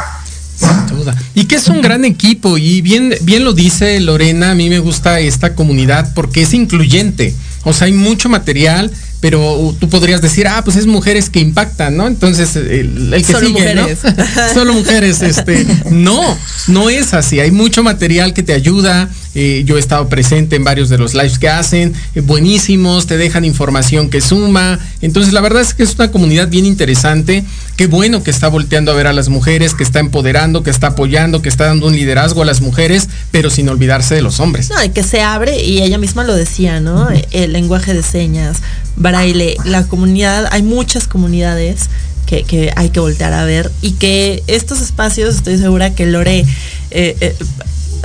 [SPEAKER 1] Sin duda. Y que es un gran equipo y bien, bien lo dice Lorena, a mí me gusta esta comunidad porque es incluyente. O sea, hay mucho material, pero tú podrías decir, ah, pues es mujeres que impactan, ¿no? Entonces, el, que
[SPEAKER 4] Solo
[SPEAKER 1] sigue,
[SPEAKER 4] mujeres.
[SPEAKER 1] ¿no? Solo mujeres, este. No, no es así. Hay mucho material que te ayuda. Eh, yo he estado presente en varios de los lives que hacen, eh, buenísimos, te dejan información que suma. Entonces, la verdad es que es una comunidad bien interesante. Qué bueno que está volteando a ver a las mujeres, que está empoderando, que está apoyando, que está dando un liderazgo a las mujeres, pero sin olvidarse de los hombres.
[SPEAKER 4] No, y que se abre, y ella misma lo decía, ¿no? El lenguaje de señas, braille, la comunidad, hay muchas comunidades que, que hay que voltear a ver y que estos espacios, estoy segura que Lore eh, eh,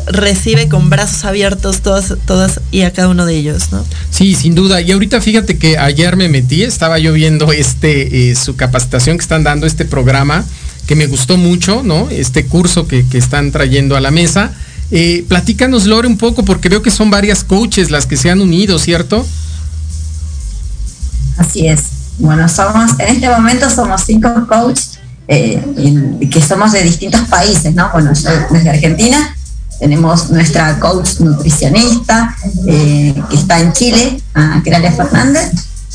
[SPEAKER 4] recibe con brazos abiertos todas, todas y a cada uno de ellos, ¿no?
[SPEAKER 1] Sí, sin duda. Y ahorita fíjate que ayer me metí, estaba yo viendo este, eh, su capacitación que están dando, este programa, que me gustó mucho, ¿no? Este curso que, que están trayendo a la mesa. Eh, platícanos, Lore, un poco, porque veo que son varias coaches las que se han unido, ¿cierto?
[SPEAKER 5] Así es. Bueno, somos, en este momento somos cinco coaches eh, que somos de distintos países, ¿no? Bueno, yo desde Argentina tenemos nuestra coach nutricionista eh, que está en Chile, a Kralia Fernández.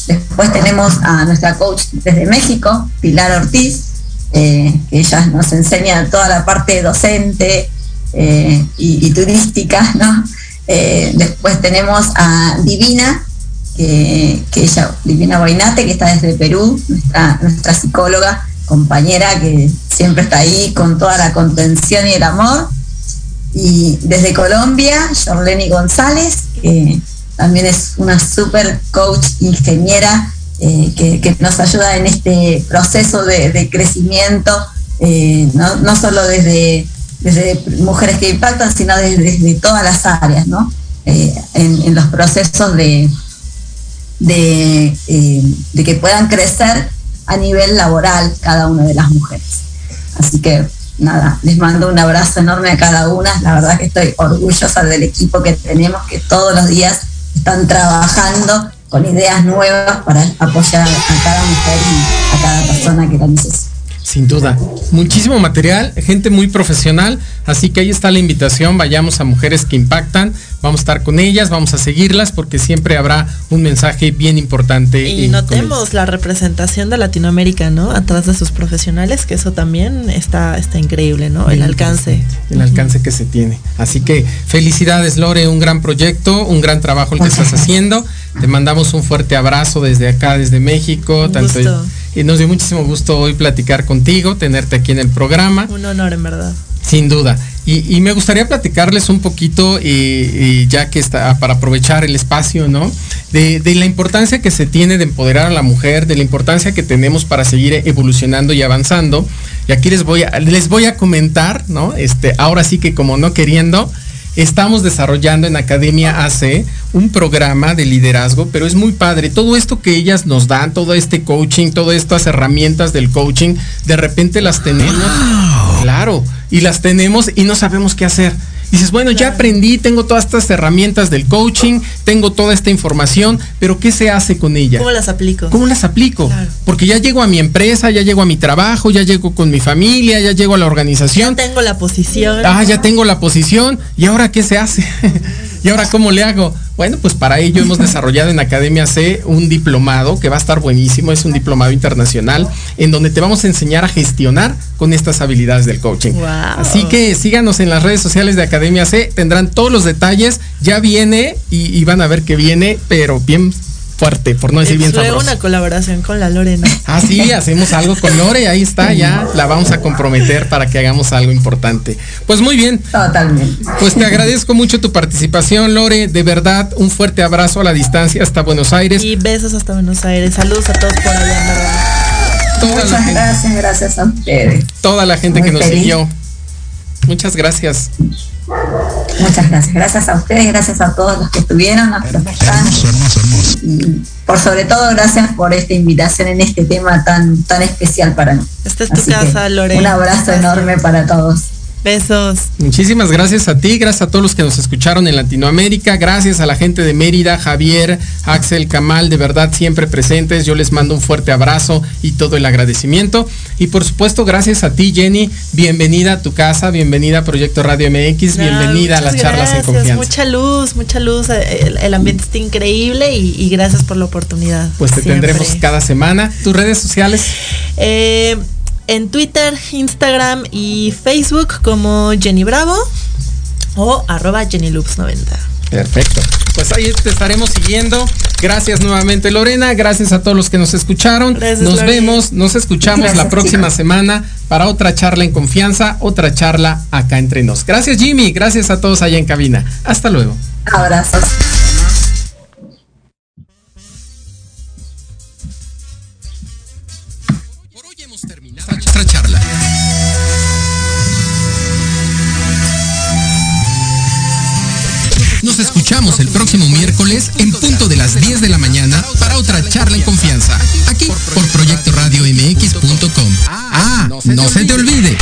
[SPEAKER 5] Después tenemos a nuestra coach desde México, Pilar Ortiz, eh, que ella nos enseña toda la parte docente eh, y, y turística, ¿no? Después tenemos a Divina, que, ella, Divina Guainate, que está desde Perú, nuestra, psicóloga, compañera que siempre está ahí con toda la contención y el amor. Y desde Colombia, Jorleni González, que también es una super coach ingeniera eh, que, nos ayuda en este proceso de, crecimiento, eh, no, no solo desde, mujeres que impactan, sino desde, desde todas las áreas, ¿no? Eh, en, en los procesos de, de, eh, de que puedan crecer a nivel laboral cada una de las mujeres. Así que nada, les mando un abrazo enorme a cada una. La verdad que estoy orgullosa del equipo que tenemos, que todos los días están trabajando con ideas nuevas para apoyar a cada mujer y a cada persona que la necesite.
[SPEAKER 1] Sin duda. Muchísimo material, gente muy profesional, así que ahí está la invitación, vayamos a Mujeres que Impactan, vamos a estar con ellas, vamos a seguirlas porque siempre habrá un mensaje bien importante.
[SPEAKER 4] Y notemos la representación de Latinoamérica, ¿no? Atrás de sus profesionales, que eso también está, está increíble, ¿no? El alcance.
[SPEAKER 1] el alcance que se tiene. Así que felicidades Lore, un gran proyecto, un gran trabajo el que estás haciendo. Te mandamos un fuerte abrazo desde acá, desde México.
[SPEAKER 4] Un
[SPEAKER 1] tanto
[SPEAKER 4] gusto.
[SPEAKER 1] y nos dio muchísimo gusto hoy platicar contigo, tenerte aquí en el programa.
[SPEAKER 4] Un honor, en verdad.
[SPEAKER 1] Sin duda. Y, y me gustaría platicarles un poquito, y, y ya que está, para aprovechar el espacio, ¿no? De, de la importancia que se tiene de empoderar a la mujer, de la importancia que tenemos para seguir evolucionando y avanzando. Y aquí les voy a, les voy a comentar, ¿no? Este, ahora sí que como no queriendo, estamos desarrollando en Academia AC un programa de liderazgo, pero es muy padre. Todo esto que ellas nos dan, todo este coaching, todas estas herramientas del coaching, de repente las tenemos. Claro, y las tenemos y no sabemos qué hacer. Dices, bueno, ya aprendí, tengo todas estas herramientas del coaching, tengo toda esta información, pero ¿qué se hace con ella?
[SPEAKER 4] ¿Cómo las aplico?
[SPEAKER 1] ¿Cómo las aplico? Porque ya llego a mi empresa, ya llego a mi trabajo, ya llego con mi familia, ya llego a la organización.
[SPEAKER 4] Ya tengo la posición.
[SPEAKER 1] Ah, ya tengo la posición. ¿Y ahora qué se hace? ¿Y ahora cómo le hago? Bueno, pues para ello hemos desarrollado en Academia C un diplomado que va a estar buenísimo. Es un diplomado internacional en donde te vamos a enseñar a gestionar con estas habilidades del coaching. Así que síganos en las redes sociales de Academia C. Tendrán todos los detalles. Ya viene y, y van a ver que viene, pero bien fuerte, por no decir bien
[SPEAKER 4] Es luego
[SPEAKER 1] sabroso.
[SPEAKER 4] una colaboración con la Lorena.
[SPEAKER 1] Ah, sí, hacemos algo con Lore, ahí está, ya la vamos a comprometer para que hagamos algo importante. Pues muy bien.
[SPEAKER 5] Totalmente.
[SPEAKER 1] Pues te agradezco mucho tu participación, Lore. De verdad, un fuerte abrazo a la distancia hasta Buenos Aires.
[SPEAKER 4] Y besos hasta Buenos Aires. Saludos a todos por allá, en verdad.
[SPEAKER 1] Toda
[SPEAKER 5] Muchas gracias, gracias a ustedes.
[SPEAKER 1] toda la gente
[SPEAKER 5] Muy
[SPEAKER 1] que nos
[SPEAKER 5] feliz.
[SPEAKER 1] siguió. Muchas gracias.
[SPEAKER 5] Muchas gracias. Gracias a ustedes, gracias a todos los que estuvieron, a los que están. Y por sobre todo, gracias por esta invitación en este tema tan, tan especial para mí.
[SPEAKER 4] Esta es tu
[SPEAKER 5] Así
[SPEAKER 4] casa, Lore.
[SPEAKER 5] Un abrazo enorme para todos.
[SPEAKER 4] Besos.
[SPEAKER 1] Muchísimas gracias a ti, gracias a todos los que nos escucharon en Latinoamérica, gracias a la gente de Mérida, Javier, Axel, Kamal, de verdad siempre presentes. Yo les mando un fuerte abrazo y todo el agradecimiento. Y por supuesto, gracias a ti, Jenny. Bienvenida a tu casa, bienvenida a Proyecto Radio MX, bienvenida a las charlas en confianza.
[SPEAKER 4] Mucha luz, mucha luz. El, ambiente está increíble y, gracias por la oportunidad.
[SPEAKER 1] Pues te tendremos cada semana. ¿Tus redes sociales?
[SPEAKER 4] Eh, en Twitter, Instagram y Facebook como Jenny Bravo o arroba JennyLoops90.
[SPEAKER 1] Perfecto. Pues ahí te estaremos siguiendo. Gracias nuevamente Lorena, gracias a todos los que nos escucharon. nos vemos, nos escuchamos la próxima semana para otra charla en confianza, otra charla acá entre nos. Gracias Jimmy, gracias a todos allá en cabina. Hasta luego.
[SPEAKER 5] Abrazos.
[SPEAKER 2] Escuchamos el próximo miércoles en punto de las 10 de la mañana para otra charla en confianza, aquí por Proyecto Radio MX.com. Ah, no se te olvide.